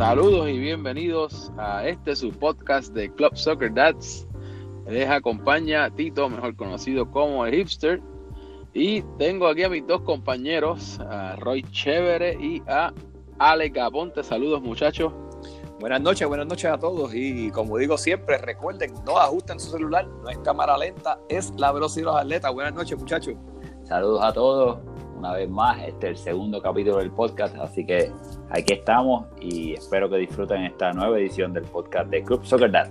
Saludos y bienvenidos a este su podcast de Club Soccer Dads. Les acompaña Tito, mejor conocido como el hipster. Y tengo aquí a mis dos compañeros, a Roy Chévere y a Ale Caponte. Saludos muchachos. Buenas noches, buenas noches a todos. Y como digo siempre, recuerden, no ajusten su celular, no es cámara lenta, es la velocidad de los atletas. Buenas noches muchachos. Saludos a todos una vez más. Este es el segundo capítulo del podcast, así que aquí estamos y espero que disfruten esta nueva edición del podcast de Club Soccer Dad.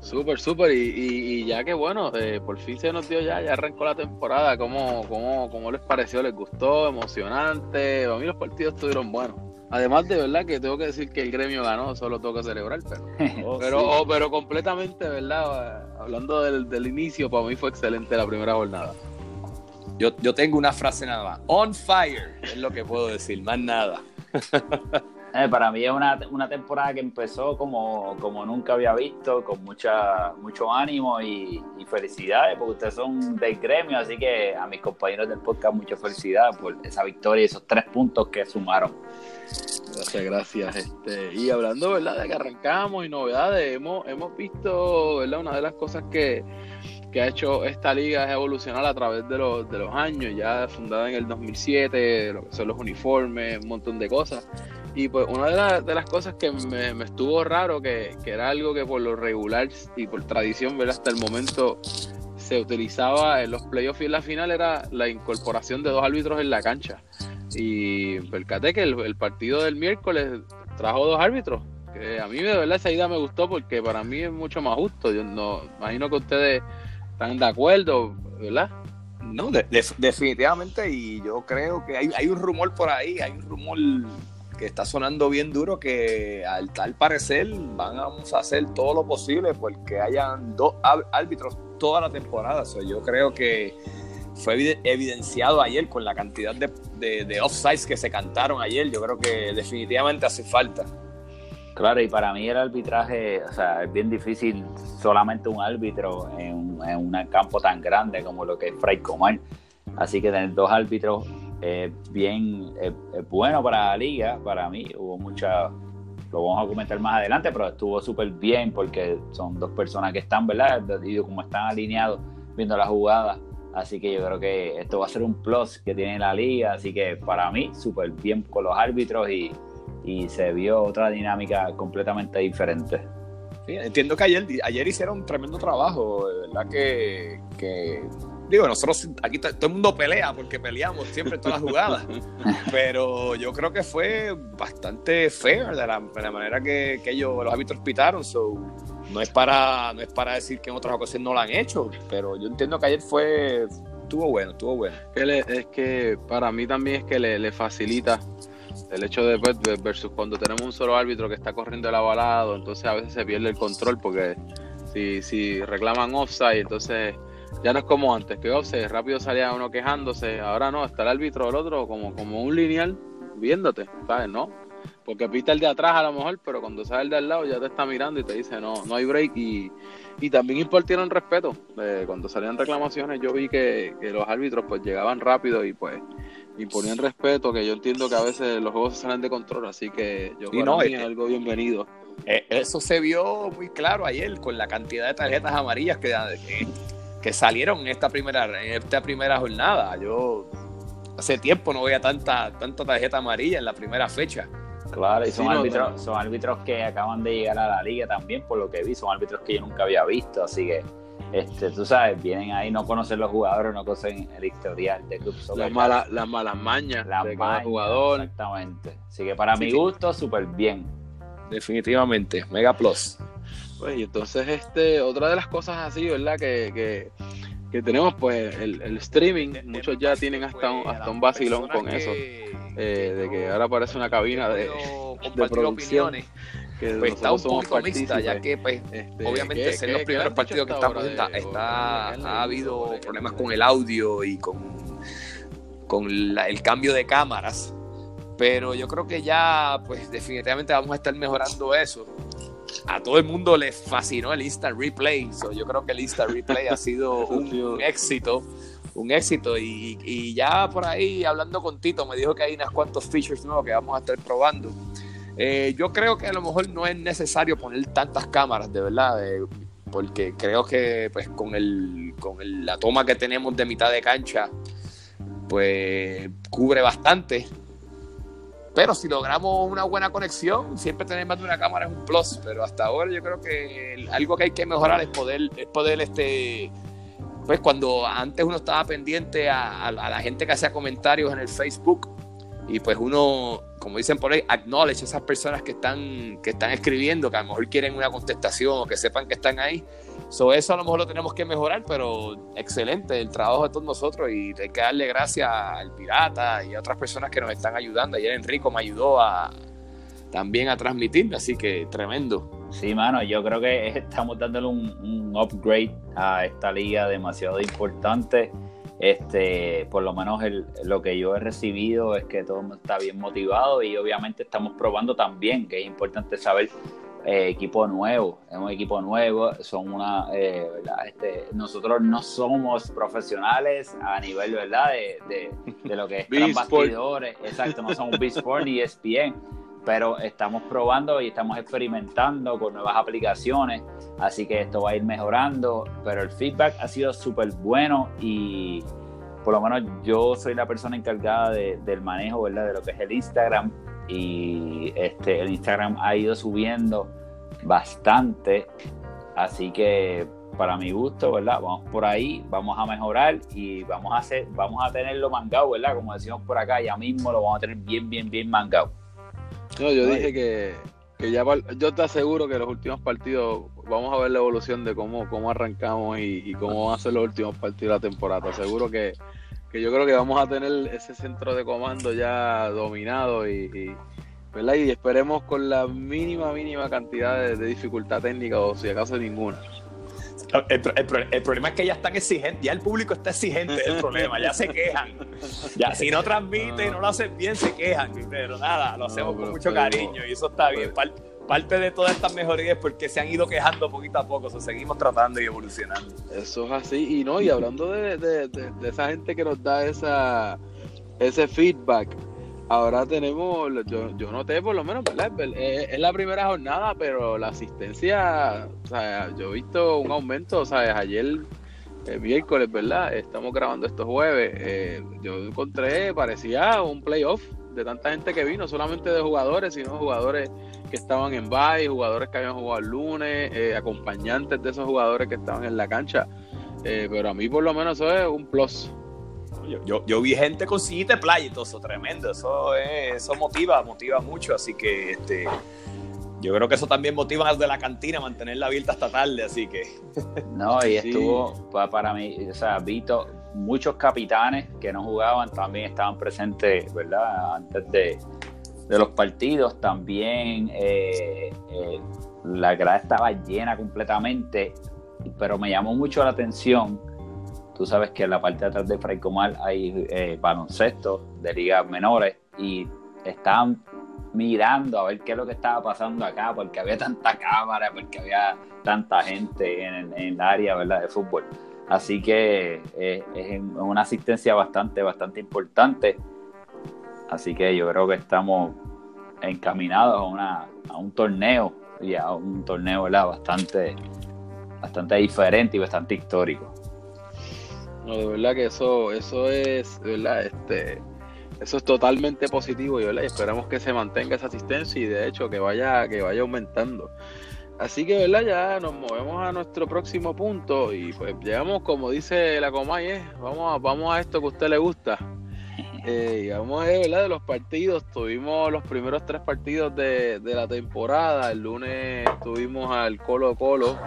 Súper, súper, y, ya que bueno, eh, por fin se nos dio ya, ya arrancó la temporada, ¿Cómo, cómo, cómo les pareció? ¿Les gustó? ¿Emocionante? A mí los partidos estuvieron buenos. Además de verdad que tengo que decir que el gremio ganó, solo tengo que celebrar, pero, oh, pero, oh, pero completamente, ¿verdad? Hablando del, del inicio, para mí fue excelente la primera jornada. Yo, yo tengo una frase nada más. On fire es lo que puedo decir, más nada. Eh, para mí es una, una, temporada que empezó como, como nunca había visto, con mucha, mucho ánimo y, felicidades, porque ustedes son del gremio, así que a mis compañeros del podcast mucha felicidad por esa victoria y esos tres puntos que sumaron. Gracias, gracias. Este, y hablando, ¿verdad? De que arrancamos y novedades, hemos, hemos visto, ¿verdad? Una de las cosas que, que ha hecho esta liga es evolucionar a través de los, de los años, ya fundada en el 2007, lo que son los uniformes, un montón de cosas. Y pues una de, de las cosas que me, estuvo raro, que, que, era algo que por lo regular y por tradición, ¿verdad? hasta el momento se utilizaba en los playoffs y en la final, era la incorporación de dos árbitros en la cancha. Y percaté que el, el partido del miércoles trajo dos árbitros, que a mí de verdad esa idea me gustó porque para mí es mucho más justo. Yo no imagino que ustedes ¿Están de acuerdo, verdad? No, definitivamente, y yo creo que hay, un rumor por ahí, hay un rumor que está sonando bien duro que al tal parecer van a hacer todo lo posible porque hayan dos árbitros toda la temporada. yo creo que fue evidenciado ayer con la cantidad de offsides que se cantaron ayer. Yo creo que definitivamente hace falta. Claro, y para mí el arbitraje, o sea, es bien difícil solamente un árbitro en, un campo tan grande como lo que es Fray Comar. Así que tener dos árbitros es bien es, bueno para la liga, para mí. Hubo mucha, lo vamos a comentar más adelante, pero estuvo súper bien porque son dos personas que están, ¿verdad? Y como están alineados viendo la jugada. Así que yo creo que esto va a ser un plus que tiene la liga. Así que para mí, súper bien con los árbitros y y se vio otra dinámica completamente diferente. entiendo que ayer, ayer hicieron un tremendo trabajo, ¿verdad? Que, que digo, nosotros aquí todo el mundo pelea porque peleamos siempre en todas las jugadas, pero yo creo que fue bastante fair de la, manera que, que, ellos, los árbitros pitaron. So, no es para no es para decir que en otras ocasiones no lo han hecho, pero yo entiendo que ayer fue estuvo bueno, estuvo bueno. Es que para mí también es que le, le facilita el hecho de pues, versus cuando tenemos un solo árbitro que está corriendo el avalado, entonces a veces se pierde el control porque si, si reclaman offside, entonces ya no es como antes, que offside rápido salía uno quejándose, ahora no, está el árbitro del otro como, como un lineal viéndote, ¿sabes? ¿No? Porque pita el de atrás a lo mejor, pero cuando sale el de al lado ya te está mirando y te dice no, no hay break y, y también impartieron respeto. Eh, cuando salían reclamaciones yo vi que, que los árbitros pues llegaban rápido y pues y ponían respeto, que yo entiendo que a veces los juegos se salen de control, así que yo creo no, es algo bienvenido. Eh, eso se vio muy claro ayer con la cantidad de tarjetas amarillas que, que, salieron en esta primera en esta primera jornada. Yo hace tiempo no veía tanta tanta tarjeta amarilla en la primera fecha. Claro, y son, árbitros, son árbitros que acaban de llegar a la liga también, por lo que vi, son árbitros que yo nunca había visto, así que este, tú sabes, vienen ahí, no conocen los jugadores, no conocen el historial de club Las, malas, las malas mañas de cada jugador. Exactamente. Así que para mi gusto, súper bien. Definitivamente, Mega Plus. Pues, y entonces, este, otra de las cosas así, ¿verdad? Que, que, tenemos, pues, el, streaming. Muchos ya tienen hasta un, hasta un vacilón con eso. Eh, de que ahora parece una cabina de, de producción pues está un poco mixta, ya que pues, este, obviamente en los primeros partidos que estamos está, ha habido problemas con el audio y con, con el cambio de cámaras, pero yo creo que ya pues definitivamente vamos a estar mejorando eso. A todo el mundo le fascinó el Instant Replay, yo creo que el Instant Replay ha sido un, éxito un éxito. Y, y, ya por ahí hablando con Tito me dijo que hay unos cuantos features nuevos que vamos a estar probando Eh, yo creo que a lo mejor no es necesario poner tantas cámaras, de verdad, porque creo que pues con, el, con la toma que tenemos de mitad de cancha, pues cubre bastante. Pero si logramos una buena conexión, siempre tener más de una cámara es un plus. Pero hasta ahora yo creo que algo que hay que mejorar es poder, es poder este, pues cuando antes uno estaba pendiente a, la gente que hacía comentarios en el Facebook y pues uno, como dicen por ahí, acknowledge a esas personas que están, que están escribiendo, que a lo mejor quieren una contestación o que sepan que están ahí. So, eso a lo mejor lo tenemos que mejorar, pero excelente el trabajo de todos nosotros y hay que darle gracias al Pirata y a otras personas que nos están ayudando. Ayer Enrico me ayudó a, también a transmitir, así que tremendo. Sí, mano, yo creo que estamos dándole un, upgrade a esta liga demasiado importante. Este, por lo menos lo que yo he recibido es que todo está bien motivado y obviamente estamos probando también, que es importante saber eh, equipo nuevo, es un equipo nuevo, son una, eh, este, nosotros no somos profesionales a nivel, ¿verdad? De, de, lo que es bastidores, exacto, no somos Big Sport ni ESPN, pero estamos probando y estamos experimentando con nuevas aplicaciones, así que esto va a ir mejorando, pero el feedback ha sido súper bueno y por lo menos yo soy la persona encargada del manejo, ¿verdad? De lo que es el Instagram y este, el Instagram ha ido subiendo bastante, así que para mi gusto, ¿verdad? Vamos por ahí, vamos a mejorar y vamos a hacer, vamos a tenerlo mangado, ¿verdad? Como decimos por acá, ya mismo lo vamos a tener bien, bien, bien mangado. No, yo dije que, ya yo te aseguro que los últimos partidos vamos a ver la evolución de cómo, cómo arrancamos y, cómo van a ser los últimos partidos de la temporada. Seguro que, yo creo que vamos a tener ese centro de comando ya dominado y, ¿verdad? y esperemos con la mínima, mínima cantidad de dificultad técnica o si acaso ninguna. El, problema es que ya están exigentes, ya el público está exigente del problema, ya se quejan. Ya si no transmite y no lo hacen bien, se quejan. Pero nada, lo hacemos con mucho cariño y eso está bien. Parte, de todas estas mejorías es porque se han ido quejando poquito a poco, o seguimos tratando y evolucionando. Eso es así, y no, y hablando de, de esa gente que nos da esa, ese feedback, Ahora tenemos, yo, yo noté por lo menos, ¿verdad? Es, la primera jornada, pero la asistencia, o sea, yo he visto un aumento, sea, ayer, el eh, miércoles, ¿verdad? Estamos grabando estos jueves, eh, yo encontré, parecía un playoff de tanta gente que vino, solamente de jugadores, sino jugadores que estaban en bye, jugadores que habían jugado el lunes, eh, acompañantes de esos jugadores que estaban en la cancha. pero a mí por lo menos eso es un plus. Yo, yo, vi gente con sillita de playa y todo eso, tremendo. Eso, eso motiva, motiva mucho. Así que este, yo creo que eso también motiva a los de la cantina mantenerla abierta hasta tarde. Así que. No, y estuvo para mí, o sea, vi muchos capitanes que no jugaban también estaban presentes, ¿verdad? Antes de, los partidos. También eh, eh, la grada estaba llena completamente, pero me llamó mucho la atención Tú sabes que en la parte de atrás de Fray Comal hay eh, baloncesto de ligas menores y estaban mirando a ver qué es lo que estaba pasando acá, porque había tanta cámara, porque había tanta gente en, el área ¿verdad? de fútbol. Así que eh, es una asistencia bastante, bastante importante. Así que yo creo que estamos encaminados a, un torneo y a un torneo ¿verdad? bastante, bastante diferente y bastante histórico. No, de verdad que eso, eso es, verdad, este, eso es totalmente positivo y, esperamos que se mantenga esa asistencia y de hecho que vaya, que vaya aumentando. Así que, ¿verdad? Ya nos movemos a nuestro próximo punto y pues llegamos, como dice la Comay, ¿eh? vamos, a, vamos a esto que a usted le gusta. Eh, ver, ¿verdad? De los partidos, tuvimos los primeros tres partidos de, de la temporada. El lunes tuvimos al Colo Colo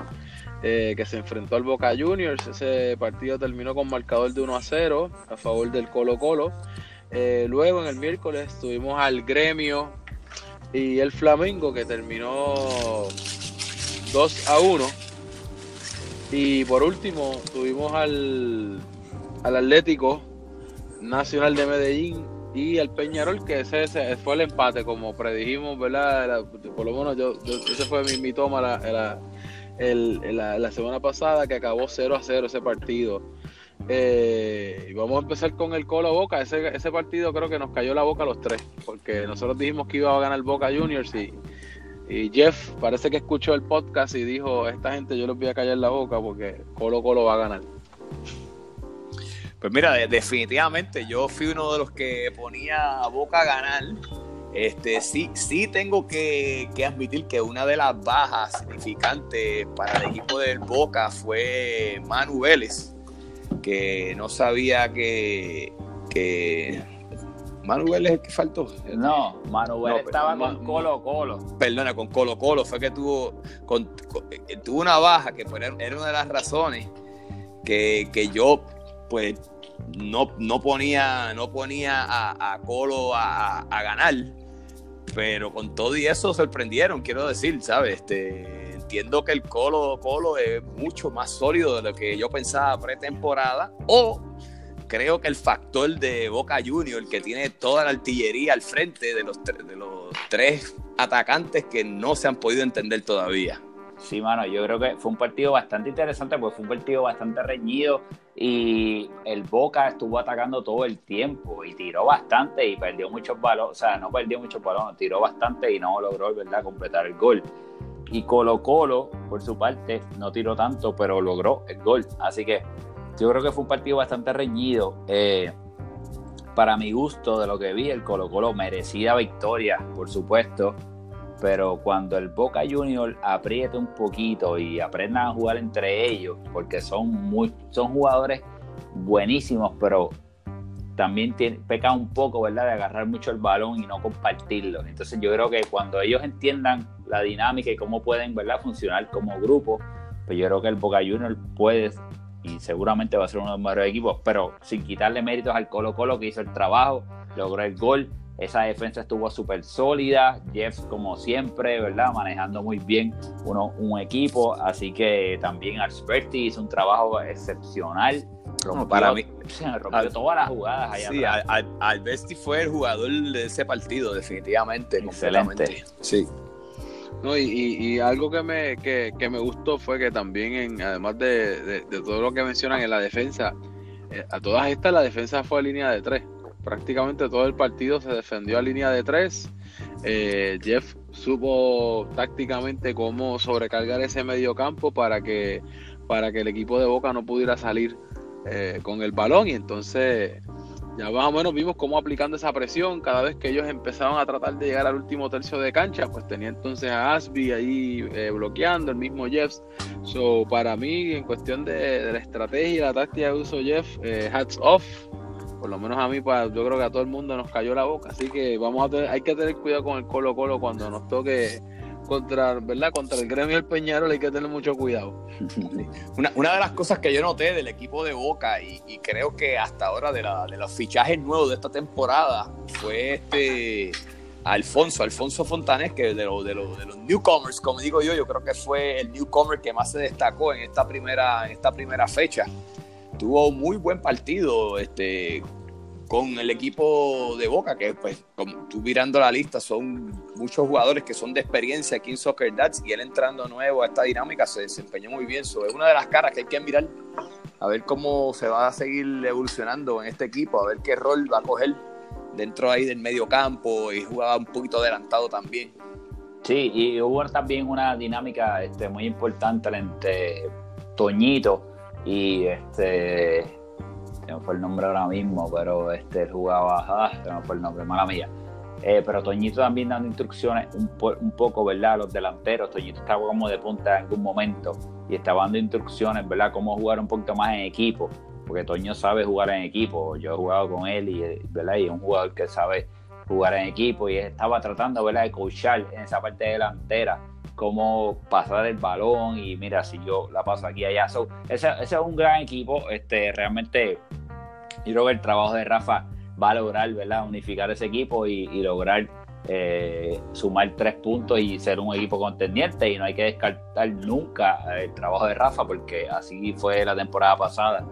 eh, que se enfrentó al Boca Juniors. Ese partido terminó con marcador de 1 a 0 a favor del Colo Colo. Eh, luego en el miércoles tuvimos al Gremio y el Flamengo que terminó 2 a 1. Y por último tuvimos al, al Atlético Nacional de Medellín y al Peñarol que ese, fue el empate como predijimos, ¿verdad? por lo menos yo, ese fue mi, mi toma la, el, la, semana pasada que acabó 0 a 0 ese partido. Eh, y vamos a empezar con el Colo Boca. Ese, ese partido creo que nos cayó la boca a los tres, porque nosotros dijimos que iba a ganar Boca Juniors y, Jeff parece que escuchó el podcast y dijo, esta gente yo les voy a callar la boca porque Colo Colo va a ganar. Pues mira, definitivamente yo fui uno de los que ponía a Boca a ganar. Este, sí, sí tengo que, admitir que una de las bajas significantes para el equipo del Boca fue Manu Vélez, que no sabía que, que Manu Vélez es el que faltó. No, Manu Vélez estaba con Colo Colo. Perdona, con Colo Colo fue que tuvo, eh, tuvo una baja que era una de las razones que, que yo pues no, no ponía, no ponía a, Colo a, ganar, pero con todo y eso sorprendieron, quiero decir, ¿sabes? Este, entiendo que el Colo, Colo es mucho más sólido de lo que yo pensaba pretemporada, o creo que el factor de Boca Junior, que tiene toda la artillería al frente de los, de los tres atacantes que no se han podido entender todavía. Sí, mano, yo creo que fue un partido bastante interesante porque fue un partido bastante reñido y el Boca estuvo atacando todo el tiempo y tiró bastante y perdió muchos balones, o sea, no perdió muchos balones, tiró bastante y no logró, ¿verdad?, completar el gol. Y Colo Colo, por su parte, no tiró tanto, pero logró el gol. Así que yo creo que fue un partido bastante reñido. Eh, para mi gusto, de lo que vi, el Colo Colo merecida victoria, por supuesto pero cuando el Boca Junior apriete un poquito y aprendan a jugar entre ellos, porque son, muy, son jugadores buenísimos, pero también pecan un poco, ¿verdad?, de agarrar mucho el balón y no compartirlo. Entonces yo creo que cuando ellos entiendan la dinámica y cómo pueden, ¿verdad?, funcionar como grupo, pues yo creo que el Boca Junior puede y seguramente va a ser uno de los mejores equipos, pero sin quitarle méritos al Colo Colo que hizo el trabajo, logró el gol esa defensa estuvo súper sólida. Jeff, como siempre, ¿verdad? Manejando muy bien uno, un equipo. Así que también Alberti hizo un trabajo excepcional. Rompió, para mí, rompió todas las jugadas allá Sí, Alberti fue el jugador de ese partido, definitivamente. Excelente. Sí. No, y, algo que me, que, me gustó fue que también, en, además de, todo lo que mencionan en la defensa, eh, a todas estas la defensa fue a línea de tres prácticamente todo el partido se defendió a línea de tres. Eh, Jeff supo tácticamente cómo sobrecargar ese medio campo para que, para que el equipo de Boca no pudiera salir eh, con el balón y entonces ya más o menos vimos cómo aplicando esa presión cada vez que ellos empezaban a tratar de llegar al último tercio de cancha, pues tenía entonces a Asby ahí eh, bloqueando, el mismo Jeff. So, para mí, en cuestión de, la estrategia y la táctica de uso Jeff, hats off, por lo menos a mí, pues, yo creo que a todo el mundo nos cayó la boca. Así que vamos a tener, hay que tener cuidado con el Colo Colo cuando nos toque contra, ¿verdad? Contra el gremio del Peñarol hay que tener mucho cuidado. Una, de las cosas que yo noté del equipo de Boca y, creo que hasta ahora de, los fichajes nuevos de esta temporada fue este Alfonso, Alfonso Fontanes, que de los newcomers, como digo yo, yo creo que fue el newcomer que más se destacó en esta primera, en esta primera fecha tuvo muy buen partido este, con el equipo de Boca, que pues como tú mirando la lista son muchos jugadores que son de experiencia aquí en Soccer Dads y él entrando nuevo a esta dinámica se desempeñó muy bien. So, es una de las caras que hay que mirar a ver cómo se va a seguir evolucionando en este equipo, a ver qué rol va a coger dentro ahí del medio campo y jugaba un poquito adelantado también. Sí, y hubo también una dinámica este, muy importante entre Toñito y este no fue el nombre ahora mismo, pero este jugaba, ah, no fue el nombre, mala mía. Eh, pero Toñito también dando instrucciones un, un, poco, ¿verdad? A los delanteros. Toñito estaba como de punta en algún momento y estaba dando instrucciones, ¿verdad? Cómo jugar un poquito más en equipo, porque Toño sabe jugar en equipo. Yo he jugado con él y, ¿verdad? y es un jugador que sabe jugar en equipo y estaba tratando, ¿verdad? De coachar en esa parte delantera cómo pasar el balón y mira, si yo la paso aquí allá. ese, es un gran equipo. Este, realmente, yo creo que el trabajo de Rafa va a lograr ¿verdad? unificar ese equipo y, lograr eh, sumar tres puntos y ser un equipo contendiente. Y no hay que descartar nunca el trabajo de Rafa, porque así fue la temporada pasada.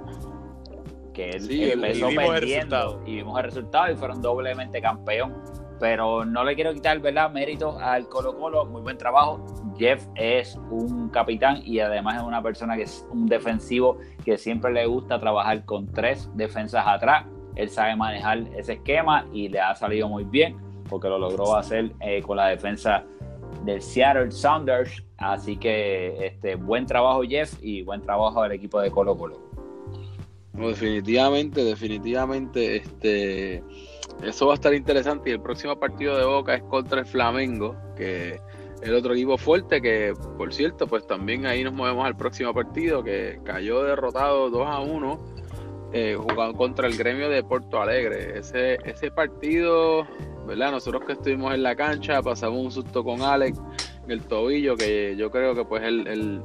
Que él empezó y perdiendo y vimos el resultado y fueron doblemente campeón pero no le quiero quitar, ¿verdad? Méritos al Colo Colo, muy buen trabajo. Jeff es un capitán y además es una persona que es un defensivo que siempre le gusta trabajar con tres defensas atrás. Él sabe manejar ese esquema y le ha salido muy bien porque lo logró hacer eh, con la defensa del Seattle Sounders. Así que este, buen trabajo Jeff y buen trabajo del equipo de Colo Colo. Definitivamente, definitivamente, este, eso va a estar interesante y el próximo partido de Boca es contra el Flamengo, que el otro equipo fuerte que, por cierto, pues también ahí nos movemos al próximo partido que cayó derrotado 2 a 1 eh, jugando contra el gremio de Porto Alegre. Ese, ese partido, ¿verdad? Nosotros que estuvimos en la cancha pasamos un susto con Alex en el tobillo que yo creo que pues él,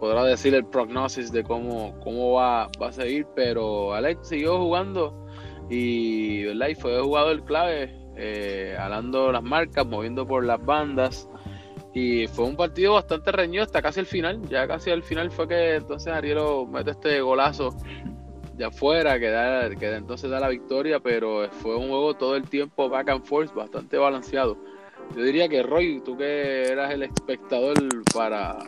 podrá decir el prognosis de cómo, cómo va, va a seguir, pero Alex siguió jugando y, ¿verdad? y fue jugador clave, eh, alando las marcas, moviendo por las bandas. Y fue un partido bastante reñido hasta casi el final. Ya casi al final fue que entonces Arielo mete este golazo de afuera que, da, que entonces da la victoria, pero fue un juego todo el tiempo back and forth, bastante balanceado. Yo diría que Roy, tú que eras el espectador para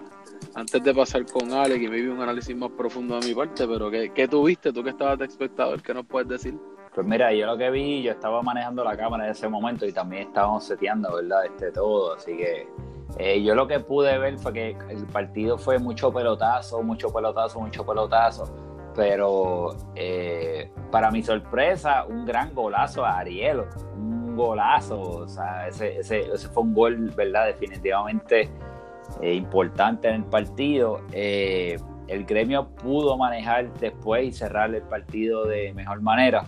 antes de pasar con Alex y vi un análisis más profundo de mi parte, pero ¿qué, qué tuviste tú que estabas de espectador? ¿Qué nos puedes decir? Pues mira, yo lo que vi, yo estaba manejando la cámara en ese momento y también estábamos seteando, ¿verdad? Este todo, así que eh, yo lo que pude ver fue que el partido fue mucho pelotazo, mucho pelotazo, mucho pelotazo. Pero eh, para mi sorpresa, un gran golazo a Arielo. Un golazo. O sea, ese, ese, fue un gol, ¿verdad? Definitivamente eh, importante en el partido. el gremio pudo manejar después y cerrar el partido de mejor manera.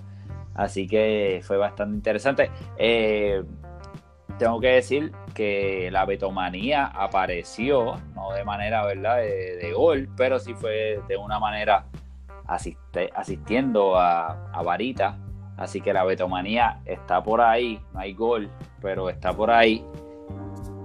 Así que fue bastante interesante tengo que decir que la betomanía apareció, no de manera, ¿verdad?, de, gol, pero sí fue de una manera asistiendo a, a, Varita. Así que la betomanía está por ahí, no hay gol, pero está por ahí.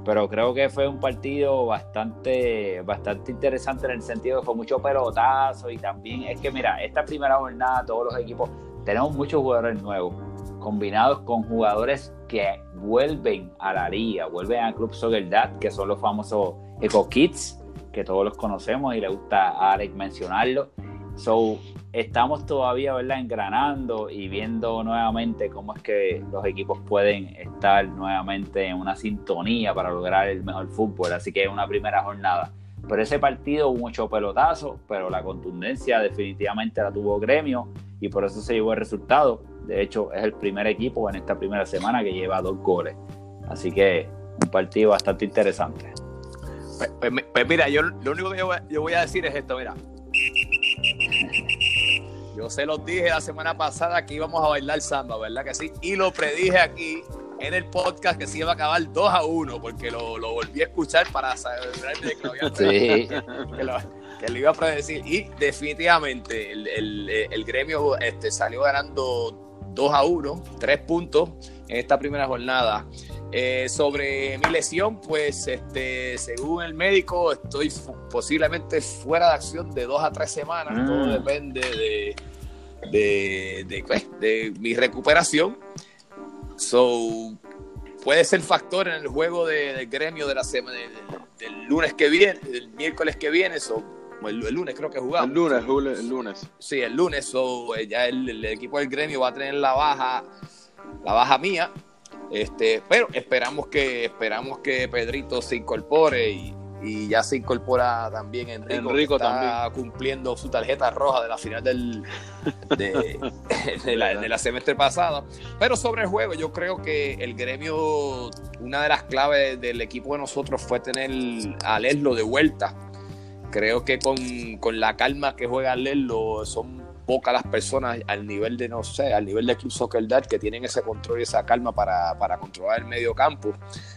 Pero creo que fue un partido bastante, bastante interesante en el sentido que fue mucho pelotazo y también es que, mira, esta primera jornada todos los equipos tenemos muchos jugadores nuevos combinados con jugadores que vuelven a la liga, vuelven al Club Soccer que son los famosos Eco Kids, que todos los conocemos y le gusta a Alex mencionarlo. So, estamos todavía ¿verdad? engranando y viendo nuevamente cómo es que los equipos pueden estar nuevamente en una sintonía para lograr el mejor fútbol. Así que es una primera jornada. Pero ese partido mucho pelotazo, pero la contundencia definitivamente la tuvo Gremio y por eso se llevó el resultado. De hecho, es el primer equipo en esta primera semana que lleva dos goles. Así que un partido bastante interesante. Pues, pues, pues mira, yo lo único que yo voy, a decir es esto, mira. Yo se los dije la semana pasada que íbamos a bailar samba, ¿verdad que sí? Y lo predije aquí en el podcast que se iba a acabar 2 a 1, porque lo, volví a escuchar para saber de que lo había sí. que, lo, que iba a predecir. Y definitivamente el, el gremio este, salió ganando 2 a 1, 3 puntos en esta primera jornada. Eh, sobre mi lesión, pues este, según el médico, estoy posiblemente fuera de acción de 2 a 3 semanas. Todo mm. depende de, de, pues, de, mi recuperación. So, puede ser factor en el juego del gremio de la semana, del lunes que viene, del miércoles que viene. So, el, lunes creo que jugamos. El lunes, el lunes. Sí, el lunes. So, eh, ya el, equipo del gremio va a tener la baja, la baja mía. Este, pero esperamos que, esperamos que Pedrito se incorpore y, ya se incorpora también Enrico, Enrico que está cumpliendo su tarjeta roja de la final del, de, la, semestre pasada. Pero sobre el juego, yo creo que el gremio, una de las claves del equipo de nosotros fue tener a Leslo de vuelta. Creo que con, la calma que juega Lerlo son pocas las personas al nivel de, no sé, al nivel de Club Soccer Dad que tienen ese control y esa calma para, controlar el medio campo.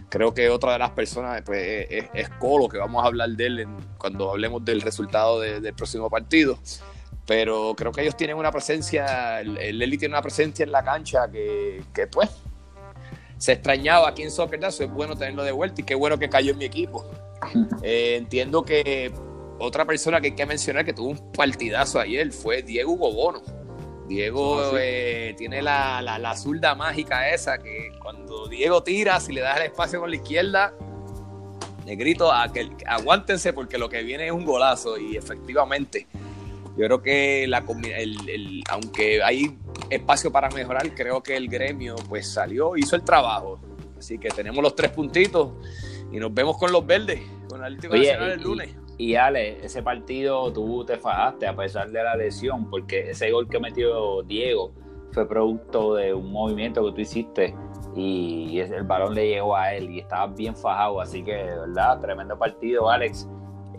Creo que otra de las personas pues, es, Colo, que vamos a hablar de él cuando hablemos del resultado del próximo partido. Pero creo que ellos tienen una presencia, el, Lely tiene una presencia en la cancha que, pues se extrañaba aquí en Soccer Dad, es bueno tenerlo de vuelta y qué bueno que cayó en mi equipo. Eh, entiendo que otra persona que hay que mencionar que tuvo un partidazo ayer fue Diego Bobono. Diego ah, eh, tiene la, la, zurda mágica esa que cuando Diego tira, si le das el espacio con la izquierda, negrito, a que, aguántense porque lo que viene es un golazo y efectivamente yo creo que la, el, aunque hay espacio para mejorar, creo que el gremio pues salió, hizo el trabajo. Así que tenemos los tres puntitos y nos vemos con los verdes, con el Atlético Nacional el lunes. Y Ale, ese partido tú te fajaste a pesar de la lesión, porque ese gol que metió Diego fue producto de un movimiento que tú hiciste y el balón le llegó a él y estaba bien fajado, así que, ¿verdad? Tremendo partido, Alex.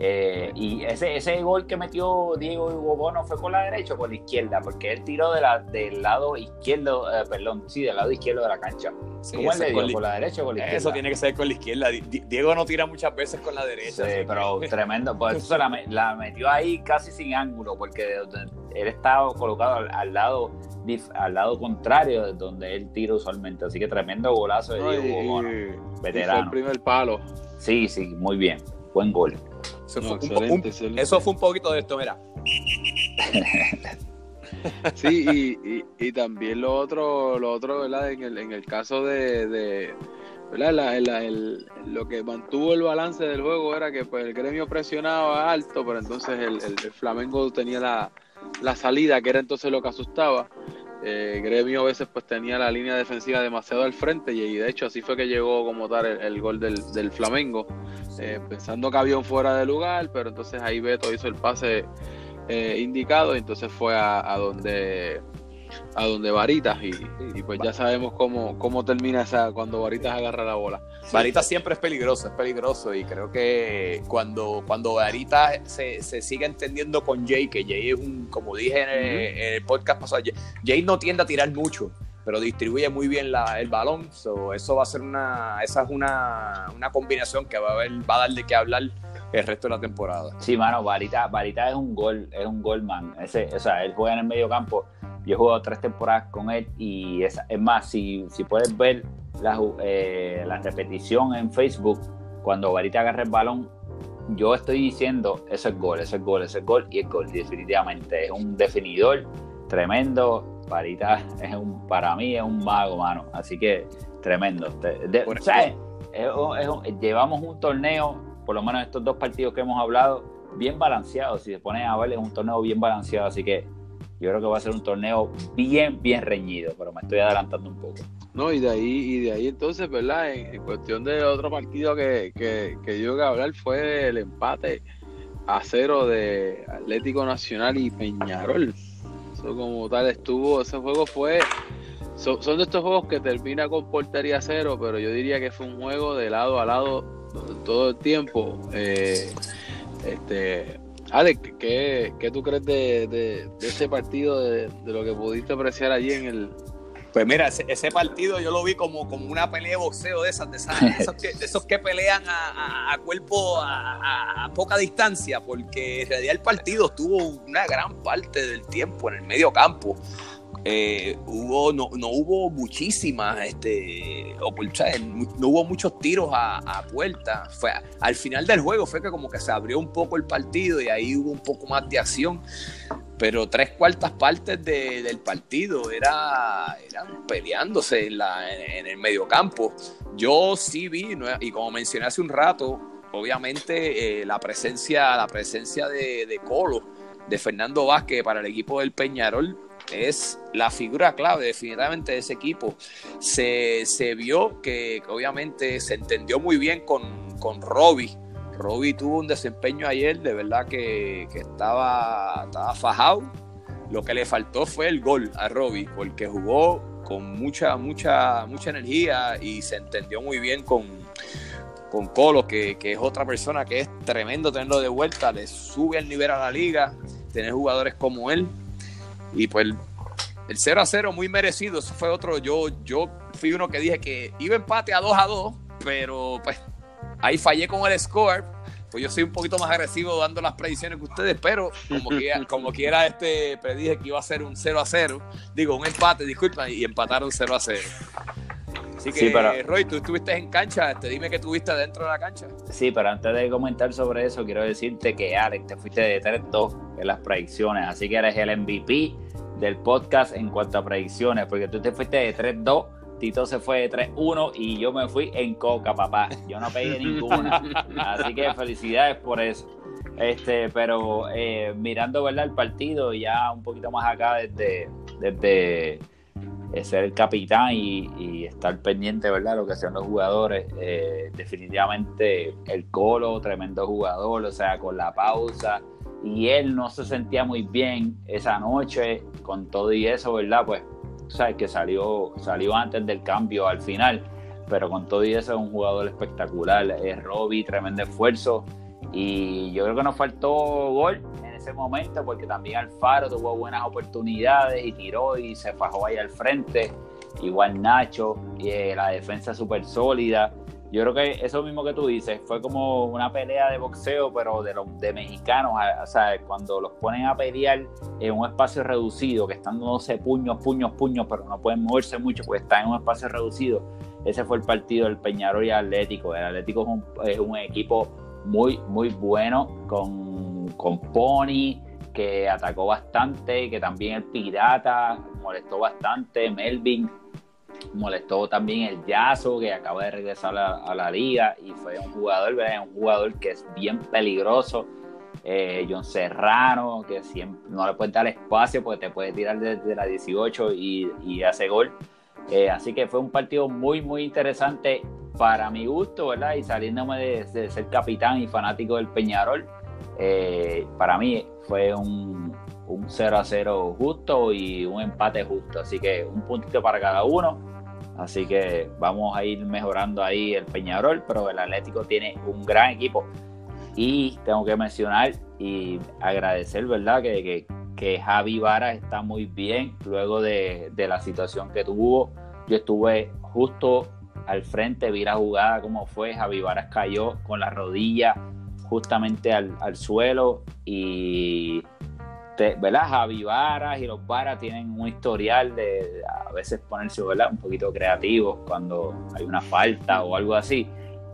Eh, y ese, ese gol que metió Diego Hugo Bono fue con la derecha o con la izquierda, porque él tiró de la, del lado izquierdo, eh, perdón, sí, del lado izquierdo de la cancha. ¿Cómo él le dio? ¿Con la derecha o con la izquierda? Eso tiene que ser con la izquierda. Diego no tira muchas veces con la derecha. Sí, pero tremendo. Por eso la, la, metió ahí casi sin ángulo, porque él estaba colocado al, lado al lado contrario de donde él tira usualmente. Así que tremendo golazo de Diego Hugo Bono, veterano. el primer palo. Sí, sí, muy bien. Buen gol. Eso, fue, un, poquito de esto, mira. sí, y, también lo otro, lo otro, ¿verdad? En el, en el caso de, ¿verdad? lo que mantuvo el balance del juego era que pues el gremio presionaba alto, pero entonces el, Flamengo tenía la, la, salida, que era entonces lo que asustaba. Eh, gremio a veces pues tenía la línea defensiva demasiado al frente y, de hecho así fue que llegó como tal el, gol del, Flamengo, eh, pensando que había un fuera de lugar, pero entonces ahí Beto hizo el pase eh, indicado y entonces fue a, donde a donde Varitas y, pues ya sabemos cómo, cómo termina esa cuando Varitas agarra la bola. Varitas siempre es peligroso, es peligroso y creo que cuando, cuando Varitas se, se sigue entendiendo con Jay, que Jay es un, como dije en el, podcast pasado, Jay, no tiende a tirar mucho, pero distribuye muy bien la, el balón, eso va a ser una, esa es una, una combinación que va a, va a dar de qué hablar el resto de la temporada. Sí, mano, Varita, Varita es un gol, es un gol, man. Ese, o sea, él juega en el medio campo. Yo he jugado tres temporadas con él y es, es más, si, si puedes ver la, eh, la repetición en Facebook, cuando Varita agarra el balón, yo estoy diciendo, eso es gol, eso es gol, eso es gol y es gol, definitivamente. Es un definidor tremendo. Varita es un, para mí es un mago, mano. Así que tremendo. o sea, llevamos un torneo por lo menos estos dos partidos que hemos hablado, bien balanceados. Si se pone a ver, es un torneo bien balanceado. Así que yo creo que va a ser un torneo bien, bien reñido, pero me estoy adelantando un poco. No, y de ahí, y de ahí entonces, ¿verdad? En, cuestión de otro partido que, que, que yo hablar fue el empate a cero de Atlético Nacional y Peñarol. Eso como tal estuvo, ese juego fue son, son, de estos juegos que termina con portería cero, pero yo diría que fue un juego de lado a lado todo el tiempo. Eh, este, Alex, ¿qué, ¿qué, tú crees de, de, ese partido, de, lo que pudiste apreciar allí en el... Pues mira, ese, partido yo lo vi como, como una pelea de boxeo de esas, de, esos, que, pelean a, cuerpo a, poca distancia, porque en realidad el partido tuvo una gran parte del tiempo en el medio campo. Eh, hubo, no, no, hubo muchísimas, este, no hubo muchos tiros a, puerta. Fue, al final del juego fue que como que se abrió un poco el partido y ahí hubo un poco más de acción. Pero tres cuartas partes del partido era, eran peleándose en, la, en, el mediocampo. Yo sí vi, y como mencioné hace un rato, obviamente eh, la presencia, la presencia de Colo, de Fernando Vázquez para el equipo del Peñarol es la figura clave definitivamente de ese equipo. Se, vio que, obviamente se entendió muy bien con, con Robbie. Robbie tuvo un desempeño ayer de verdad que, estaba, estaba fajado. Lo que le faltó fue el gol a Robbie, porque jugó con mucha, mucha, mucha energía y se entendió muy bien con, con Colo, que, que, es otra persona que es tremendo tenerlo de vuelta, le sube el nivel a la liga, tener jugadores como él, y pues el 0 a 0 muy merecido. Eso fue otro. Yo, yo fui uno que dije que iba empate a 2 a 2, pero pues ahí fallé con el score. Pues yo soy un poquito más agresivo dando las predicciones que ustedes, pero como quiera, como quiera este predije que iba a ser un 0 a 0. Digo, un empate, disculpa, y empataron 0 a 0. Así que, Roy, tú estuviste en cancha, este, dime que tuviste dentro de la cancha. Sí, pero antes de comentar sobre eso, quiero decirte que Alex, te fuiste de 3-2 en las predicciones, así que eres el MVP del podcast en cuanto a predicciones, porque tú te fuiste de 3-2 Tito se fue de 3-1 y yo me fui en coca, papá. Yo no pegué ninguna. Así que felicidades por eso. Este, pero eh, mirando ¿verdad? el partido, ya un poquito más acá desde, desde ser el capitán y, estar pendiente, ¿verdad? Lo que sean los jugadores. Eh, definitivamente el Colo, tremendo jugador, o sea, con la pausa. Y él no se sentía muy bien esa noche con todo y eso, ¿verdad? Pues, sabes que salió, salió antes del cambio al final, pero con todo y eso es un jugador espectacular. Es Robbie, tremendo esfuerzo. Y yo creo que nos faltó gol ese momento porque también Alfaro tuvo buenas oportunidades y tiró y se fajó ahí al frente. Igual Nacho, y, eh, la defensa súper sólida. Yo creo que eso mismo que tú dices fue como una pelea de boxeo, pero de los de mexicanos. O sea, cuando los ponen a pelear en un espacio reducido, que están dándose puños, puños, puños, pero no pueden moverse mucho porque están en un espacio reducido. Ese fue el partido del Peñarol y Atlético. El Atlético es un, es un equipo muy, muy bueno con, con Pony, que atacó bastante, que también el Pirata molestó bastante, Melvin molestó también el Yazo, que acaba de regresar a la, liga y fue un jugador, ¿verdad? un jugador que es bien peligroso. Eh, John Serrano, que siempre no le puede dar espacio porque te puede tirar desde la 18 y, y hace gol. Eh, así que fue un partido muy, muy interesante para mi gusto, ¿verdad? Y saliéndome de, ser capitán y fanático del Peñarol, eh, para mí fue un, 0 a 0 justo y un empate justo. Así que un puntito para cada uno. Así que vamos a ir mejorando ahí el Peñarol, pero el Atlético tiene un gran equipo. Y tengo que mencionar y agradecer, ¿verdad? Que, que, Javi Vara está muy bien luego de, de la situación que tuvo. Yo estuve justo al frente, vi la jugada como fue, Javi Varas cayó con la rodilla justamente al, suelo y ¿verdad? Javi Varas y los Varas tienen un historial de, a veces ponerse ¿verdad? un poquito creativos cuando hay una falta o algo así,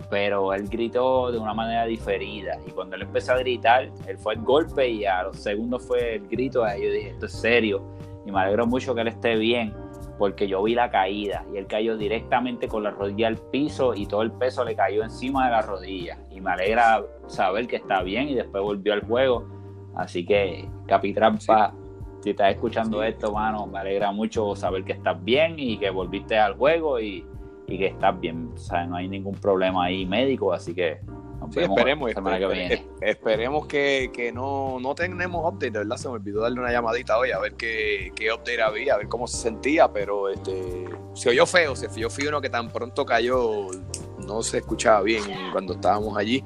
pero él gritó de una manera diferida y cuando él empezó a gritar, él fue el golpe y a los segundos fue el grito, y yo dije, esto es serio y me alegro mucho que él esté bien porque yo vi la caída y él cayó directamente con la rodilla al piso y todo el peso le cayó encima de la rodilla. Y me alegra saber que está bien y después volvió al juego. Así que, Capitrampa, si estás escuchando esto, mano, me alegra mucho saber que estás bien y que volviste al juego y, y que estás bien. O sea, no hay ningún problema ahí médico, así que esperemos, que esperemos que, no, no tenemos update, ¿verdad? Se me olvidó darle una llamadita hoy a ver qué, qué update había, a ver cómo se sentía, pero este se oyó feo, se oyó feo uno que tan pronto cayó, no se escuchaba bien cuando estábamos allí.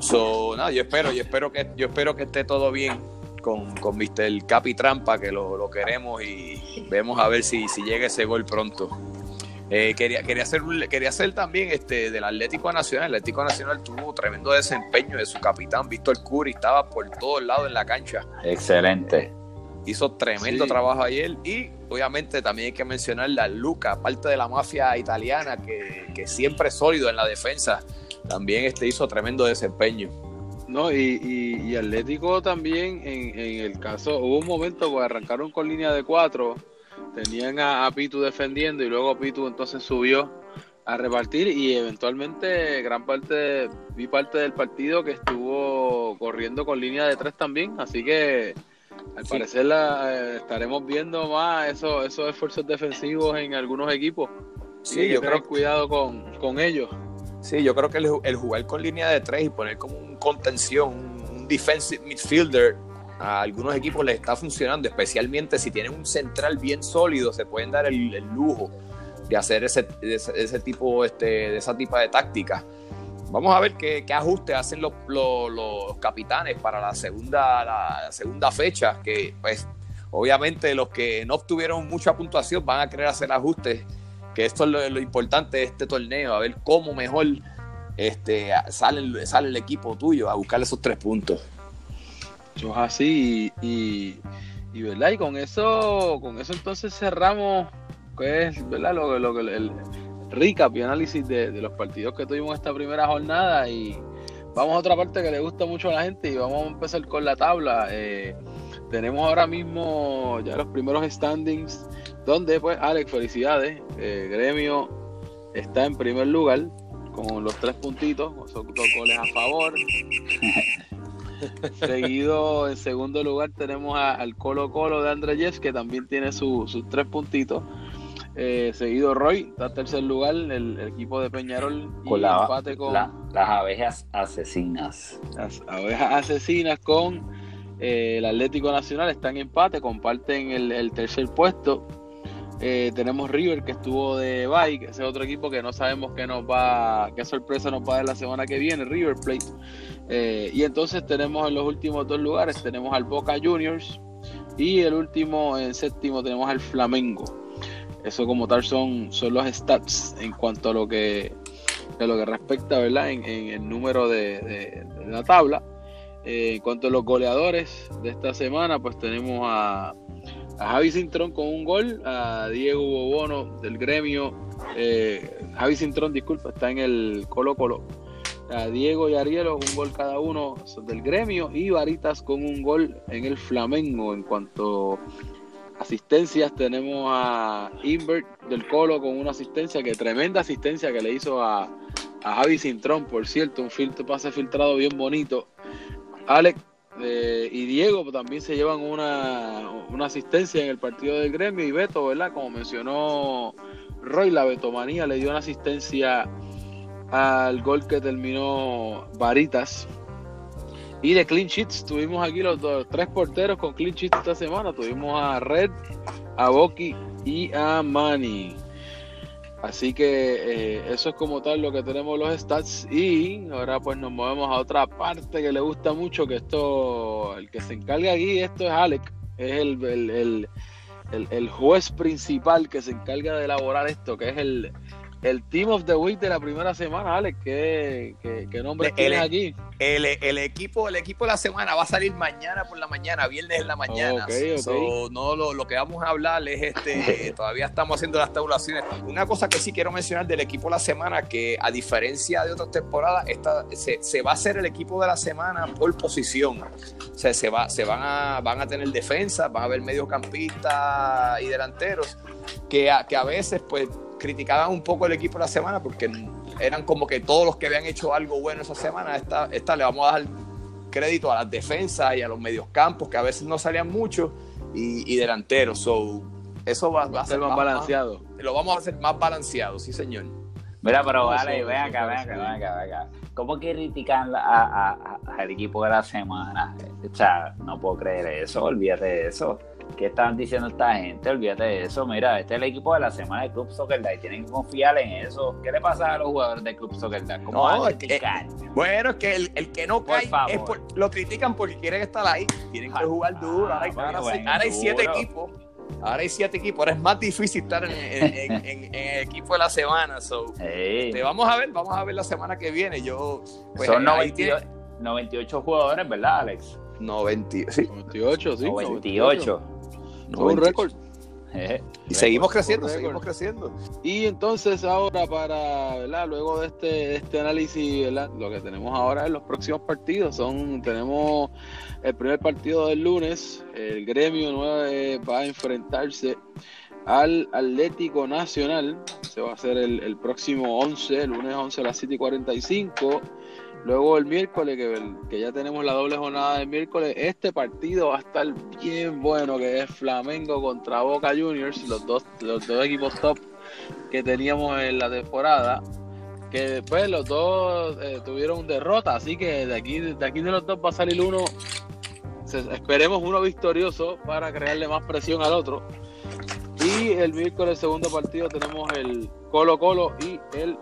So, nada, yo espero, yo espero que, yo espero que esté todo bien con, con Mr. Capi Trampa, que lo, lo, queremos y vemos a ver si, si llega ese gol pronto. Eh, quería, quería, hacer, quería hacer también este, del Atlético Nacional. El Atlético Nacional tuvo tremendo desempeño de su capitán, Víctor Curi, estaba por todos lados en la cancha. Excelente. Hizo tremendo trabajo ayer y obviamente también hay que mencionar a Luca, parte de la mafia italiana que, siempre es sólido en la defensa, también este hizo tremendo desempeño. No, y, Atlético también, en, en, el caso, hubo un momento que arrancaron con línea de cuatro tenían a, Pitu defendiendo y luego Pitu entonces subió a repartir y eventualmente gran parte, vi parte del partido que estuvo corriendo con línea de tres también, así que al parecer la, eh, estaremos viendo más esos, esos esfuerzos defensivos en algunos equipos. Sí, yo creo cuidado con, con, ellos. Sí, yo creo que el, jugar con línea de tres y poner como un contención, un defensive midfielder a algunos equipos les está funcionando, especialmente si tienen un central bien sólido, se pueden dar el, lujo de hacer ese, ese, tipo, este, de esa tipo de táctica. Vamos a ver qué, qué ajustes hacen los, los, capitanes para la segunda, la segunda fecha, que pues obviamente los que no obtuvieron mucha puntuación van a querer hacer ajustes, que esto es lo, lo importante de este torneo, a ver cómo mejor este, sale, sale el equipo tuyo a buscar esos tres puntos es así y, y, verdad y con eso con eso entonces cerramos pues verdad lo, lo el recap y análisis de, los partidos que tuvimos esta primera jornada y vamos a otra parte que le gusta mucho a la gente y vamos a empezar con la tabla. Eh, tenemos ahora mismo ya los primeros standings donde pues Alex, felicidades, eh, Gremio está en primer lugar con los tres puntitos, son dos goles a favor. Seguido en segundo lugar tenemos al Colo Colo de André Jeff, que también tiene sus tres puntitos. Eh, seguido Roy, está en tercer lugar, el, equipo de Peñarol. Con la, empate con las abejas asesinas. Las abejas asesinas con eh, el Atlético Nacional están en empate, comparten el, tercer puesto. Eh, tenemos River que estuvo de bike, ese otro equipo que no sabemos qué nos va, qué sorpresa nos va a dar la semana que viene, River Plate. Eh, y entonces tenemos en los últimos dos lugares, tenemos al Boca Juniors y el último, en séptimo, tenemos al Flamengo. Eso como tal son, son los stats en cuanto a lo que, lo que respecta ¿verdad? En, el número de la tabla. Eh, en cuanto a los goleadores de esta semana, pues tenemos a, Javi Cintrón con un gol, a Diego Bobono del gremio, eh, Javi Cintrón, disculpa, está en el Colo Colo, a Diego y Arielo un gol cada uno del gremio. Y Varitas con un gol en el Flamengo. En cuanto a asistencias, tenemos a Invert del Colo con una asistencia, que tremenda asistencia que le hizo a, a Javi Cintrón, por cierto, un filtro, pase filtrado bien bonito. Alex eh, y Diego también se llevan una, asistencia en el partido del gremio y Beto, ¿verdad? Como mencionó Roy, la Betomanía le dio una asistencia al gol que terminó Varitas. Y de clean sheets, tuvimos aquí los, dos, tres porteros con clean sheets esta semana. Tuvimos a Red, a Boki y a Manny. Así que eh, eso es como tal lo que tenemos los stats y ahora pues nos movemos a otra parte que le gusta mucho, que esto, el que se encarga aquí, esto es Alec, es el, el juez principal que se encarga de elaborar esto, que es el, el Team of the Week de la primera semana, Alex, ¿qué, nombre tienes aquí? El, equipo, el equipo de la semana va a salir mañana por la mañana, viernes en la mañana. no lo, que vamos a hablar es este, todavía estamos haciendo las tabulaciones. Una cosa que sí quiero mencionar del equipo de la semana, que a diferencia de otras temporadas, esta, se, va a hacer el equipo de la semana por posición. O sea, se, va, se van, a, van a tener defensa, van a haber mediocampistas y delanteros, que que a veces pues criticaban un poco el equipo la semana porque eran como que todos los que habían hecho algo bueno esa semana, esta, esta le vamos a dar crédito a las defensas y a los medios campos que a veces no salían mucho y, delanteros. So, eso va, a ser más, balanceado. lo vamos a hacer más balanceado, sí, señor. Mira, pero vale, ven acá, ven acá, ven acá, ven acá. ¿Cómo critican al equipo de la semana? O sea, no puedo creer eso, olvídate de eso. ¿Qué están diciendo esta gente? Olvídate de eso. Mira, este es el equipo de la semana de Club Soccer Day. Tienen que confiar en eso. ¿Qué le pasa a los jugadores de Club Soccer Day? ¿Cómo van a criticar? bueno, es que el, que no cae es lo critican porque quieren estar ahí. Tienen que jugar duro. Ahora, hay, siete equipos. Ahora hay siete equipos. Ahora es más difícil estar en, el equipo de la semana. So, este, vamos a ver, vamos a ver la semana que viene. Yo, pues, Son 98 jugadores, ¿verdad, Alex? 90, sí. 98, sí. 98 un récord. y seguimos creciendo, seguimos creciendo. Y entonces ahora para, ¿verdad? Luego de este, este análisis, Lo que tenemos ahora en los próximos partidos son, tenemos el primer partido del lunes, el gremio 9 va a enfrentarse al Atlético Nacional, se va a hacer el, el próximo 11, el lunes 11 a las 7 y 45. Luego el miércoles, que, ya tenemos la doble jornada del miércoles, este partido va a estar bien bueno, que es Flamengo contra Boca Juniors, los dos, los dos equipos top que teníamos en la temporada, que después los dos eh, tuvieron derrota, así que de aquí, de aquí de los dos va a salir uno, esperemos uno victorioso para crearle más presión al otro. Y el miércoles segundo partido tenemos el Colo Colo y el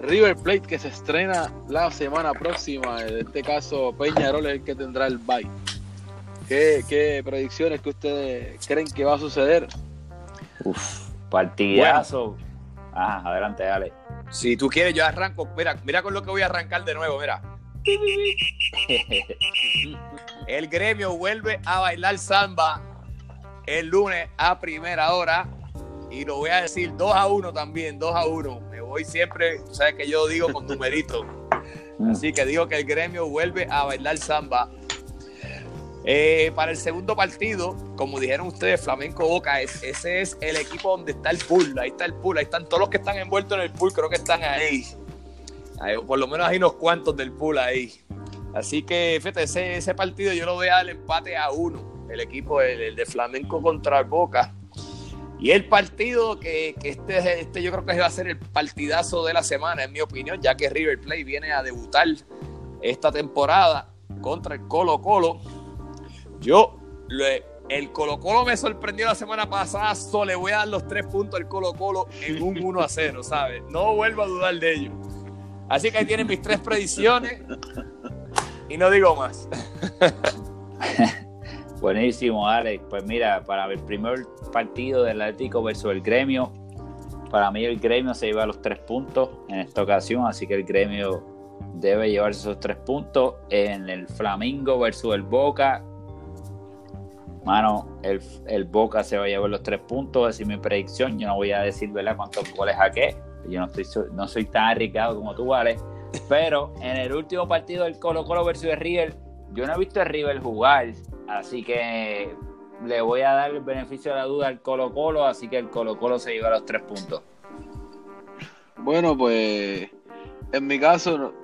River Plate que se estrena la semana próxima. En este caso, Peñarol es el que tendrá el bye. ¿Qué, predicciones que ustedes creen que va a suceder? Uf, partidazo. Ah, adelante, dale. Si tú quieres, yo arranco. Mira, mira con lo que voy a arrancar de nuevo, mira. el gremio vuelve a bailar samba el lunes a primera hora. Y lo voy a decir 2 a 1 también, 2 a 1 voy siempre, sabes que yo digo con numeritos. Mm. Así que digo que el gremio vuelve a bailar samba Eh, para el segundo partido, como dijeron ustedes, Flamenco Boca, ese es el equipo donde está el pool. Ahí está el pool, ahí están todos los que están envueltos en el pool, creo que están ahí. por lo menos hay unos cuantos del pool ahí. Así que, fíjate, ese, partido yo lo voy a dar empate a uno. El equipo el, de Flamenco contra el Boca. Y el partido que, este, este yo creo que va a ser el partidazo de la semana, en mi opinión, ya que River Plate viene a debutar esta temporada contra el Colo Colo. Yo, el Colo Colo me sorprendió la semana pasada, solo le voy a dar los tres puntos al Colo Colo en un 1 a 0, ¿sabes? No vuelvo a dudar de ello. Así que ahí tienen mis tres predicciones y no digo más. Buenísimo, Alex. Pues mira, para el primer partido del Atlético versus el Gremio, para mí el Gremio se lleva los tres puntos en esta ocasión, así que el Gremio debe llevarse esos tres puntos. En el Flamingo versus el Boca, mano, el, Boca se va a llevar los tres puntos, así es mi predicción. Yo no voy a decir, ¿verdad?, cuántos goles qué. Yo no, estoy, no soy tan arriesgado como tú, Alex. Pero en el último partido del Colo Colo versus el River, yo no he visto a River jugar Así que le voy a dar el beneficio de la duda al Colo Colo, así que el Colo Colo se lleva los tres puntos. Bueno, pues en mi caso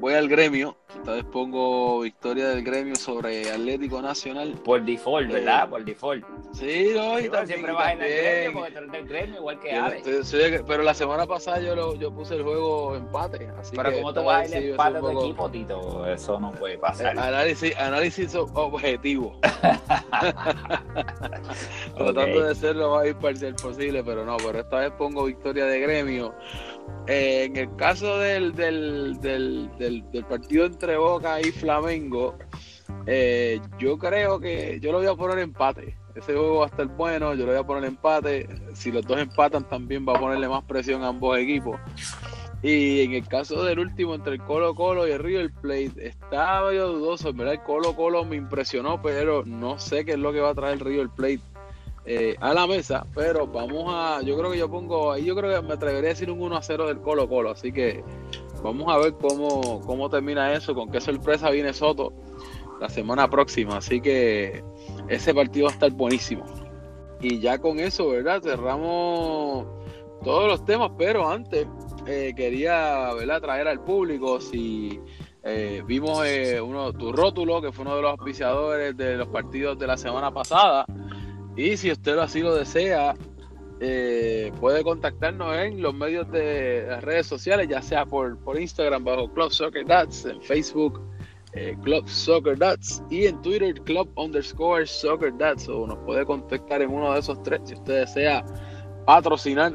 voy al gremio. Esta vez pongo victoria del gremio sobre Atlético Nacional. Por default, ¿verdad? Por default. Sí, no, y también, siempre vas en el gremio porque tú del gremio, igual que Alex. pero la semana pasada yo, lo, yo puse el juego empate. Así pero ¿cómo te vas a ir empate de tu equipo, Tito? Eso no puede pasar. Análisis, análisis objetivo. Tratando de ser lo más imparcial posible, pero no, pero esta vez pongo victoria de gremio. Eh, en el caso del, del, del, del, partido entre Boca y Flamengo, eh, yo creo que yo lo voy a poner empate. Ese juego va a estar bueno, yo lo voy a poner empate. Si los dos empatan, también va a ponerle más presión a ambos equipos. Y en el caso del último, entre el Colo Colo y el River Plate, está medio dudoso. verdad, el Colo Colo me impresionó, pero no sé qué es lo que va a traer el River Plate eh, a la mesa, pero vamos a, yo creo que yo pongo, ahí yo creo que me atrevería a decir un 1 a 0 del Colo Colo, así que vamos a ver cómo, cómo termina eso, con qué sorpresa viene Soto la semana próxima, así que ese partido va a estar buenísimo. Y ya con eso, ¿verdad? Cerramos todos los temas, pero antes eh, quería, ¿verdad? Traer al público si... Eh, vimos uno tu rótulo que fue uno de los auspiciadores de los partidos de la semana pasada y si usted así lo desea, eh, puede contactarnos en los medios de las redes sociales, ya sea por, por Instagram bajo Club Soccer Dats, en Facebook eh, Club Soccer Dats y en Twitter Club underscore Soccer Dats. O nos puede contactar en uno de esos tres si usted desea patrocinar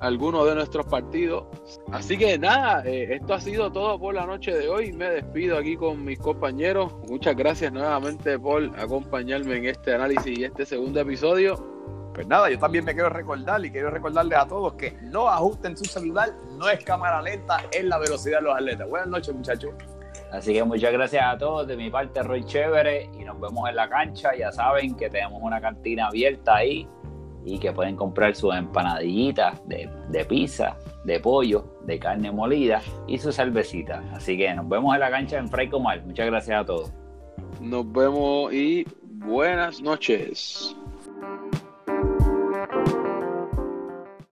alguno de nuestros partidos. Así que nada, eh, esto ha sido todo por la noche de hoy. Me despido aquí con mis compañeros. Muchas gracias nuevamente por acompañarme en este análisis y este segundo episodio. Pues nada, yo también me quiero recordar y quiero recordarles a todos que no ajusten su celular, no es cámara lenta, es la velocidad de los atletas. Buenas noches, muchachos. Así que muchas gracias a todos. De mi parte, Roy Chévere. Y nos vemos en la cancha. Ya saben que tenemos una cantina abierta ahí y que pueden comprar sus empanadillitas de, de pizza, de pollo, de carne molida y su cervecita. Así que nos vemos en la cancha en Fray Comal. Muchas gracias a todos. Nos vemos y buenas noches.